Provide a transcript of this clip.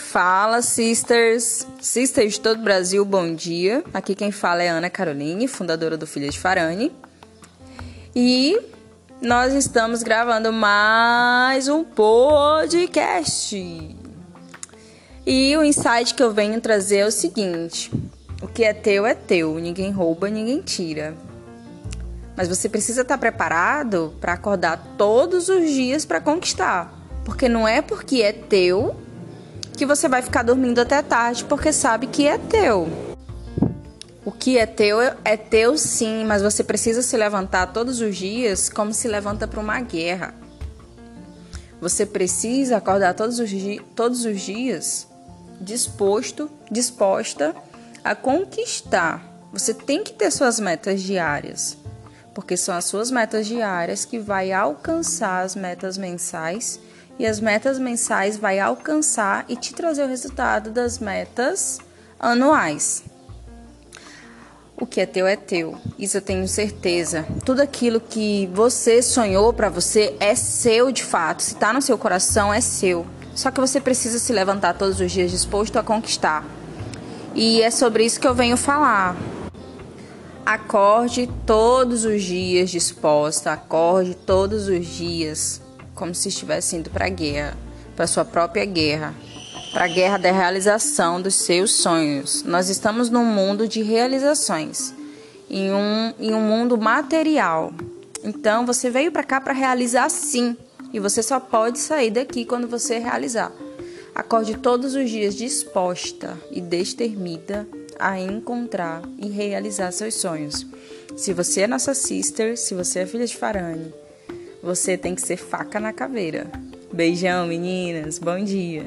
Fala, sisters! Sisters de todo o Brasil, bom dia. Aqui quem fala é Ana Caroline, fundadora do Filha de Farane. E nós estamos gravando mais um podcast. E o insight que eu venho trazer é o seguinte: o que é teu é teu, ninguém rouba, ninguém tira. Mas você precisa estar preparado para acordar todos os dias para conquistar. Porque não é porque é teu que você vai ficar dormindo até tarde porque sabe que é teu. O que é teu é teu sim, mas você precisa se levantar todos os dias como se levanta para uma guerra. Você precisa acordar todos os, todos os dias disposto, disposta a conquistar. Você tem que ter suas metas diárias, porque são as suas metas diárias que vai alcançar as metas mensais e as metas mensais vai alcançar e te trazer o resultado das metas anuais. O que é teu é teu, isso eu tenho certeza. Tudo aquilo que você sonhou para você é seu de fato. Se tá no seu coração, é seu. Só que você precisa se levantar todos os dias disposto a conquistar. E é sobre isso que eu venho falar. Acorde todos os dias disposta, acorde todos os dias como se estivesse indo para a guerra, para sua própria guerra, para a guerra da realização dos seus sonhos. Nós estamos num mundo de realizações, em um, em um mundo material. Então você veio para cá para realizar sim, e você só pode sair daqui quando você realizar. Acorde todos os dias disposta e destemida a encontrar e realizar seus sonhos. Se você é nossa sister, se você é filha de Farane, você tem que ser faca na caveira. Beijão, meninas. Bom dia.